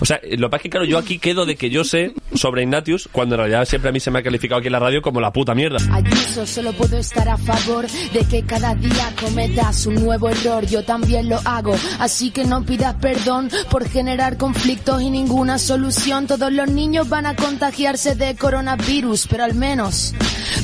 O sea, lo que pasa es que claro, yo aquí quedo de que yo sé sobre Ignatius, cuando en realidad siempre a mí se me ha calificado aquí en la radio como la puta mierda. Ayuso, solo puedo estar a favor de que cada día cometas un nuevo error. Yo también lo hago, así que no pidas perdón por generar conflictos y ninguna solución. Todos los niños van a contagiarse de coronavirus, pero al menos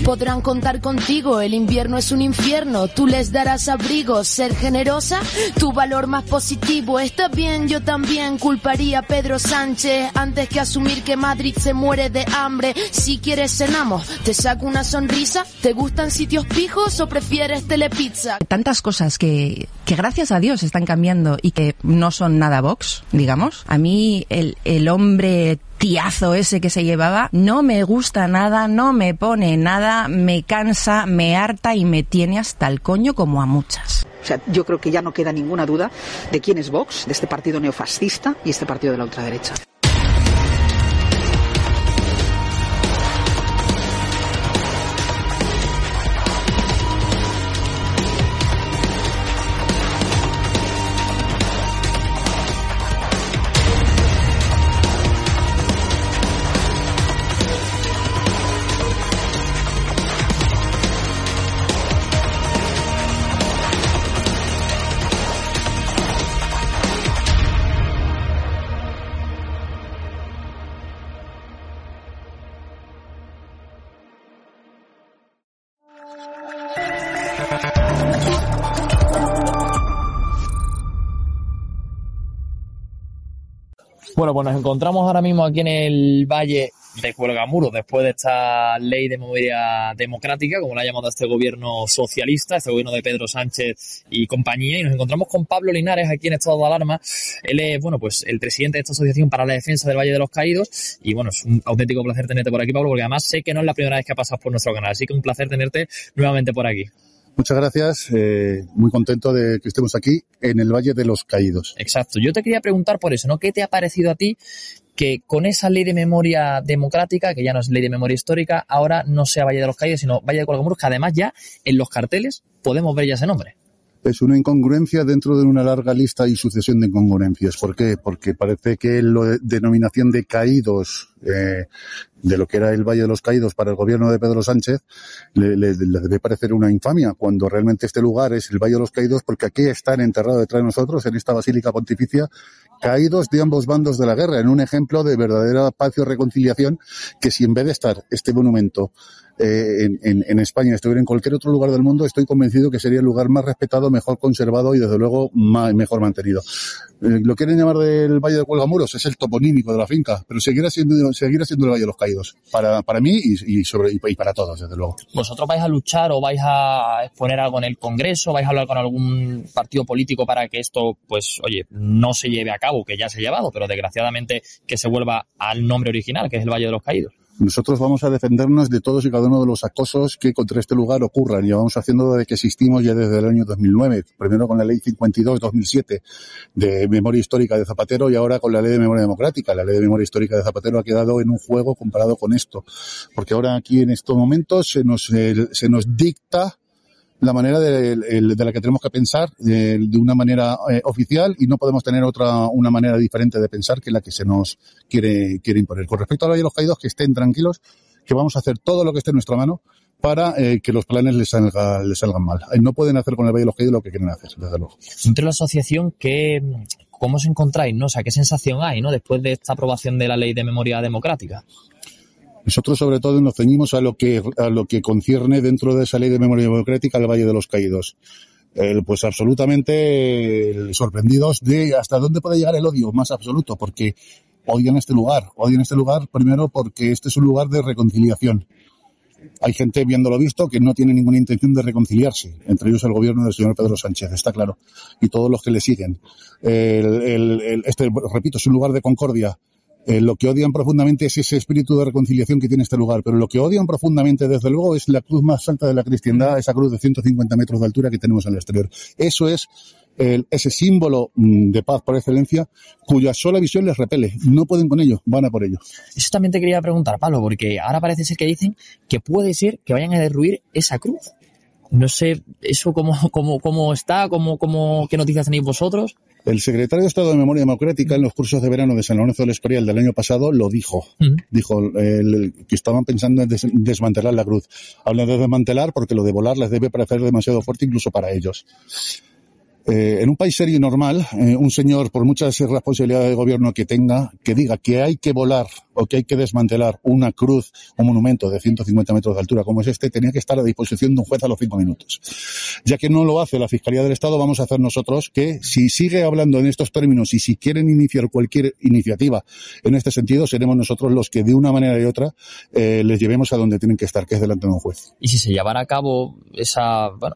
podrán contar contigo. El invierno es un infierno, tú les darás abrigo. Ser generosa, tu valor más positivo. Está bien, yo también culparía Pedro Sánchez antes que asumir que Madrid se muere de hambre. Si quieres cenamos, te saco una sonrisa. ¿Te gustan sitios pijos o prefieres telepizza? Tantas cosas que, que gracias a Dios están cambiando y que no son nada Vox, digamos. A mí el, el hombre tiazo ese que se llevaba no me gusta nada, no me pone nada, me cansa, me harta y me tiene hasta el coño como a muchas. O sea, yo creo que ya no queda ninguna duda de quién es Vox, de este partido neofascista y este partido de la ultraderecha. Bueno, pues nos encontramos ahora mismo aquí en el Valle de Cuelgamuros, después de esta ley de memoria democrática, como la ha llamado este gobierno socialista, este gobierno de Pedro Sánchez y compañía, y nos encontramos con Pablo Linares aquí en estado de alarma. Él es, bueno, pues el presidente de esta asociación para la defensa del Valle de los Caídos, y bueno, es un auténtico placer tenerte por aquí, Pablo, porque además sé que no es la primera vez que pasas por nuestro canal, así que un placer tenerte nuevamente por aquí. Muchas gracias. Eh, muy contento de que estemos aquí en el Valle de los Caídos. Exacto. Yo te quería preguntar por eso, ¿no? ¿Qué te ha parecido a ti que con esa ley de memoria democrática, que ya no es ley de memoria histórica, ahora no sea Valle de los Caídos, sino Valle de Colgamuros, que además ya en los carteles podemos ver ya ese nombre? es una incongruencia dentro de una larga lista y sucesión de incongruencias. ¿Por qué? Porque parece que la denominación de caídos de lo que era el Valle de los Caídos para el gobierno de Pedro Sánchez le, debe parecer una infamia, cuando realmente este lugar es el Valle de los Caídos, porque aquí están enterrados detrás de nosotros, en esta basílica pontificia, caídos de ambos bandos de la guerra, en un ejemplo de verdadera paz y reconciliación, que si en vez de estar este monumento eh, en, en, en, España estuviera en cualquier otro lugar del mundo, estoy convencido que sería el lugar más respetado, mejor conservado y desde luego mejor mantenido. Eh, lo quieren llamar del Valle de Cuelgamuros, es el toponímico de la finca, pero seguirá siendo, seguirá siendo el Valle de los Caídos, para, para mí y, y sobre, y, y para todos, desde luego. ¿Vosotros vais a luchar o vais a exponer algo en el Congreso, vais a hablar con algún partido político para que esto, pues, oye, no se lleve a cabo, que ya se ha llevado, pero desgraciadamente que se vuelva al nombre original, que es el Valle de los Caídos? Nosotros vamos a defendernos de todos y cada uno de los acosos que contra este lugar ocurran. Y vamos haciendo desde que existimos ya desde el año 2009. Primero con la ley 52-2007 de memoria histórica de Zapatero y ahora con la ley de memoria democrática. La ley de memoria histórica de Zapatero ha quedado en un juego comparado con esto. Porque ahora aquí en estos momentos se nos, eh, se nos dicta la manera de, la que tenemos que pensar de, una manera eh, oficial y no podemos tener otra una manera diferente de pensar que la que se nos quiere quiere imponer. Con respecto a la de los caídos, que estén tranquilos, que vamos a hacer todo lo que esté en nuestra mano para eh, que los planes les, salga, les salgan mal. Eh, no pueden hacer con el Valle de los Caídos lo que quieren hacer, desde luego. Dentro de la asociación, ¿qué, ¿cómo os encontráis? ¿no? O sea, ¿qué sensación hay ¿no? después de esta aprobación de la ley de memoria democrática? Nosotros sobre todo nos ceñimos a lo que a lo que concierne dentro de esa ley de memoria democrática al Valle de los Caídos. Pues absolutamente sorprendidos de hasta dónde puede llegar el odio más absoluto, porque odian este lugar, odian este lugar primero porque este es un lugar de reconciliación. Hay gente viéndolo visto que no tiene ninguna intención de reconciliarse, entre ellos el gobierno del señor Pedro Sánchez, está claro, y todos los que le siguen. Este, repito, es un lugar de concordia, eh, lo que odian profundamente es ese espíritu de reconciliación que tiene este lugar, pero lo que odian profundamente, desde luego, es la cruz más alta de la cristiandad, esa cruz de 150 metros de altura que tenemos en el exterior. Eso es ese símbolo mm, de paz por excelencia, cuya sola visión les repele. No pueden con ello, van a por ello. Eso también te quería preguntar, Pablo, porque ahora parece ser que dicen que puede ser que vayan a derruir esa cruz. No sé, eso cómo, cómo, cómo está, cómo, cómo, qué noticias tenéis vosotros. El secretario de Estado de Memoria Democrática en los cursos de verano de San Lorenzo del Escorial del año pasado lo dijo. Dijo el, que estaban pensando en des, desmantelar la cruz. Hablan de desmantelar porque lo de volar les debe parecer demasiado fuerte incluso para ellos. Eh, en un país serio y normal, eh, un señor, por muchas responsabilidades de gobierno que tenga, que diga que hay que volar o que hay que desmantelar una cruz, un monumento de 150 metros de altura como es este, tenía que estar a disposición de un juez a los cinco minutos. Ya que no lo hace la Fiscalía del Estado, vamos a hacer nosotros que si sigue hablando en estos términos y si quieren iniciar cualquier iniciativa en este sentido, seremos nosotros los que de una manera y otra eh, les llevemos a donde tienen que estar, que es delante de un juez. Y si se llevara a cabo esa, bueno,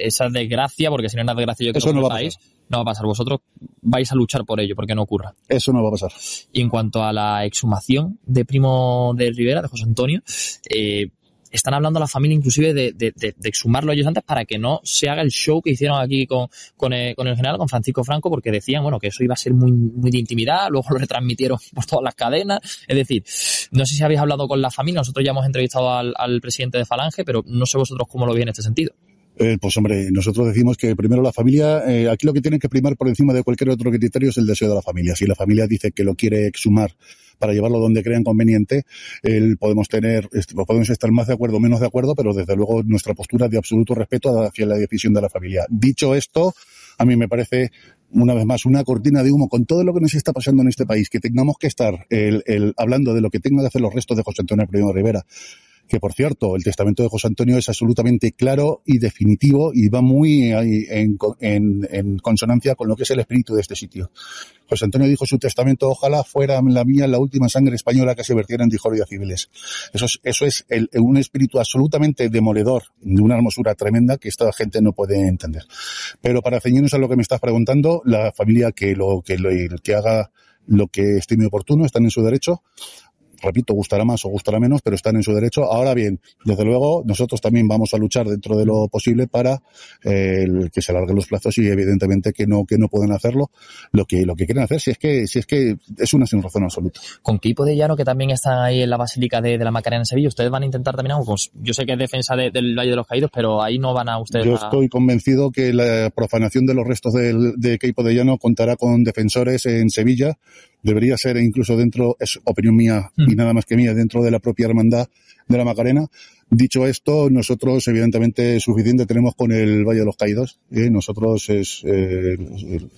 esa desgracia, porque si no es una desgracia yo creo Eso no que va a país, no va a pasar. Vosotros vais a luchar por ello, porque no ocurra. Eso no va a pasar. Y en cuanto a la exhumación de Primo de Rivera, de José Antonio, eh, están hablando a la familia inclusive de, de, de, exhumarlo ellos antes para que no se haga el show que hicieron aquí con, el, general, con Francisco Franco, porque decían, bueno, que eso iba a ser muy, muy de intimidad, luego lo retransmitieron por todas las cadenas. Es decir, no sé si habéis hablado con la familia, nosotros ya hemos entrevistado al, presidente de Falange, pero no sé vosotros cómo lo veis en este sentido. Eh, pues hombre, nosotros decimos que primero la familia, eh, aquí lo que tiene que primar por encima de cualquier otro criterio es el deseo de la familia. Si la familia dice que lo quiere exhumar para llevarlo donde crean conveniente, podemos tener, podemos estar más de acuerdo o menos de acuerdo, pero desde luego nuestra postura de absoluto respeto hacia la decisión de la familia. Dicho esto, a mí me parece una vez más, una cortina de humo con todo lo que nos está pasando en este país, que tengamos que estar el, el, hablando de lo que tengan que hacer los restos de José Antonio Primo Rivera, que por cierto, el testamento de José Antonio es absolutamente claro y definitivo y va muy en, en, en, consonancia con lo que es el espíritu de este sitio. José Antonio dijo su testamento, ojalá fuera la mía la última sangre española que se vertiera en discordia civiles. Eso es, eso es el, un espíritu absolutamente demoledor, de una hermosura tremenda que esta gente no puede entender. Pero para ceñirnos a lo que me estás preguntando, la familia que lo, que lo, que haga lo que estime oportuno, están en su derecho repito, gustará más o gustará menos, pero están en su derecho. Ahora bien, desde luego, nosotros también vamos a luchar dentro de lo posible para eh, el que se alarguen los plazos y evidentemente que no, que no pueden hacerlo lo que, lo que quieren hacer, si es que, si es que es una sin razón absoluta. Con Kipo de Llano, que también está ahí en la Basílica de, de la Macarena en Sevilla, ustedes van a intentar también algo, pues yo sé que es defensa de, del Valle de los Caídos, pero ahí no van a ustedes Yo a... estoy convencido que la profanación de los restos de, de Keipo de Llano contará con defensores en Sevilla, debería ser incluso dentro, es opinión mía mm. y nada más que mía, dentro de la propia hermandad de la Macarena. Dicho esto, nosotros evidentemente suficiente tenemos con el Valle de los Caídos. ¿eh? Nosotros es, eh,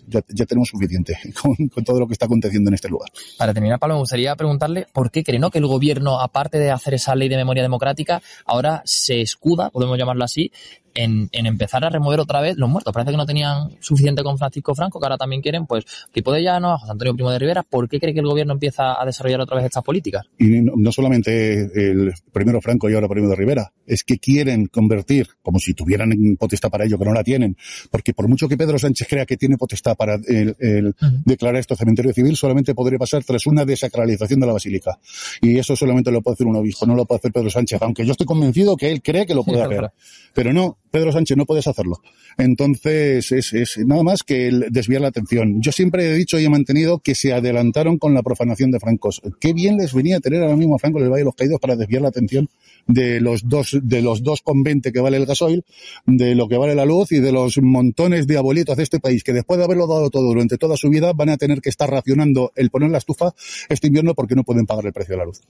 ya, ya, tenemos suficiente con, con, todo lo que está aconteciendo en este lugar. Para terminar, Pablo, me gustaría preguntarle por qué cree ¿no? que el gobierno, aparte de hacer esa ley de memoria democrática, ahora se escuda, podemos llamarlo así, en, en, empezar a remover otra vez los muertos. Parece que no tenían suficiente con Francisco Franco, que ahora también quieren, pues, tipo de Llano, a José Antonio Primo de Rivera. ¿Por qué cree que el gobierno empieza a desarrollar otra vez estas políticas? Y no, no solamente el primero Franco y ahora Primo de Rivera, es que quieren convertir, como si tuvieran potestad para ello, que no la tienen, porque por mucho que Pedro Sánchez crea que tiene potestad para el, el uh -huh. declarar esto cementerio civil, solamente podría pasar tras una desacralización de la basílica. Y eso solamente lo puede hacer un obispo, no lo puede hacer Pedro Sánchez, aunque yo estoy convencido que él cree que lo puede hacer. Pero no, Pedro Sánchez, no puedes hacerlo. Entonces, es, nada más que el desviar la atención. Yo siempre he dicho y he mantenido que se adelantaron con la profanación de francos. Qué bien les venía a tener ahora mismo a Franco en el Valle de los Caídos para desviar la atención de los dos, de los dos con veinte que vale el gasoil, de lo que vale la luz y de los montones de abuelitos de este país que después de haberlo dado todo durante toda su vida van a tener que estar racionando el poner la estufa este invierno porque no pueden pagar el precio de la luz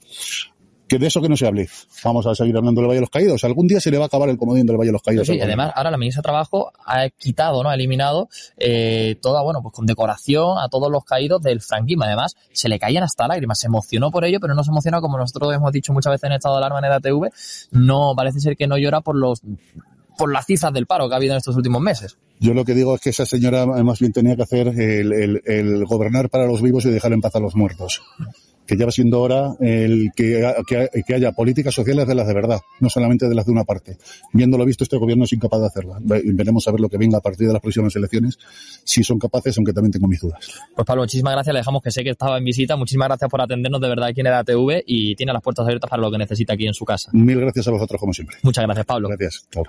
que de eso que no se hable. Vamos a seguir hablando del Valle de los Caídos. Algún día se le va a acabar el comodín del Valle de los Caídos. Sí, además, ahora la ministra de Trabajo ha quitado, ¿no? Ha eliminado eh, toda, bueno, pues con decoración a todos los caídos del franquismo. Además, se le caían hasta lágrimas. Se emocionó por ello, pero no se emociona como nosotros hemos dicho muchas veces en estado de alarma en el ATV. No, parece ser que no llora por los por las cifras del paro que ha habido en estos últimos meses. Yo lo que digo es que esa señora más bien tenía que hacer el, el, el gobernar para los vivos y dejar en paz a los muertos que ya va siendo hora el que, que, haya políticas sociales de las de verdad, no solamente de las de una parte. Viéndolo visto, este gobierno es incapaz de hacerla. Veremos a ver lo que venga a partir de las próximas elecciones, si son capaces, aunque también tengo mis dudas. Pues Pablo, muchísimas gracias. Le dejamos que sé que estaba en visita. Muchísimas gracias por atendernos de verdad aquí en el ATV y tiene las puertas abiertas para lo que necesita aquí en su casa. Mil gracias a vosotros, como siempre. Muchas gracias, Pablo. Gracias. Chao.